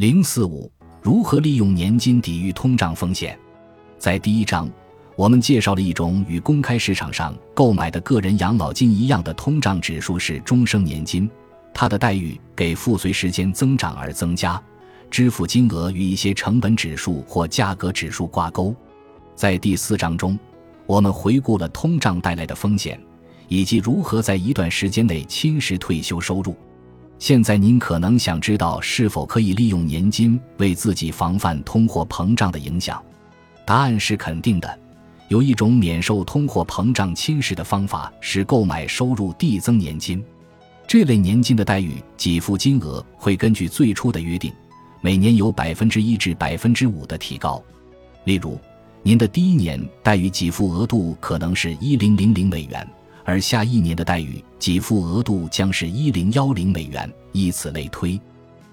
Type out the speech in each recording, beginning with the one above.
零四五如何利用年金抵御通胀风险？在第一章，我们介绍了一种与公开市场上购买的个人养老金一样的通胀指数是终生年金，它的待遇给付随时间增长而增加，支付金额与一些成本指数或价格指数挂钩。在第四章中，我们回顾了通胀带来的风险，以及如何在一段时间内侵蚀退休收入。现在您可能想知道是否可以利用年金为自己防范通货膨胀的影响？答案是肯定的。有一种免受通货膨胀侵蚀的方法是购买收入递增年金。这类年金的待遇给付金额会根据最初的约定，每年有百分之一至百分之五的提高。例如，您的第一年待遇给付额度可能是一零零零美元。而下一年的待遇给付额度将是一零幺零美元，以此类推。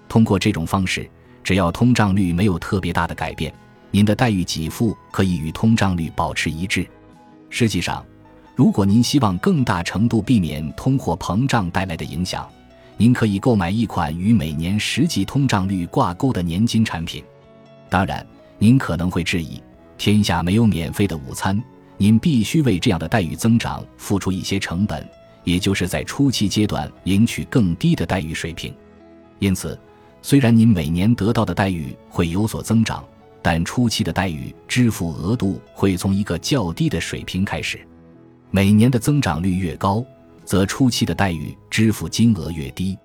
通过这种方式，只要通胀率没有特别大的改变，您的待遇给付可以与通胀率保持一致。实际上，如果您希望更大程度避免通货膨胀带来的影响，您可以购买一款与每年实际通胀率挂钩的年金产品。当然，您可能会质疑：天下没有免费的午餐。您必须为这样的待遇增长付出一些成本，也就是在初期阶段领取更低的待遇水平。因此，虽然您每年得到的待遇会有所增长，但初期的待遇支付额度会从一个较低的水平开始。每年的增长率越高，则初期的待遇支付金额越低。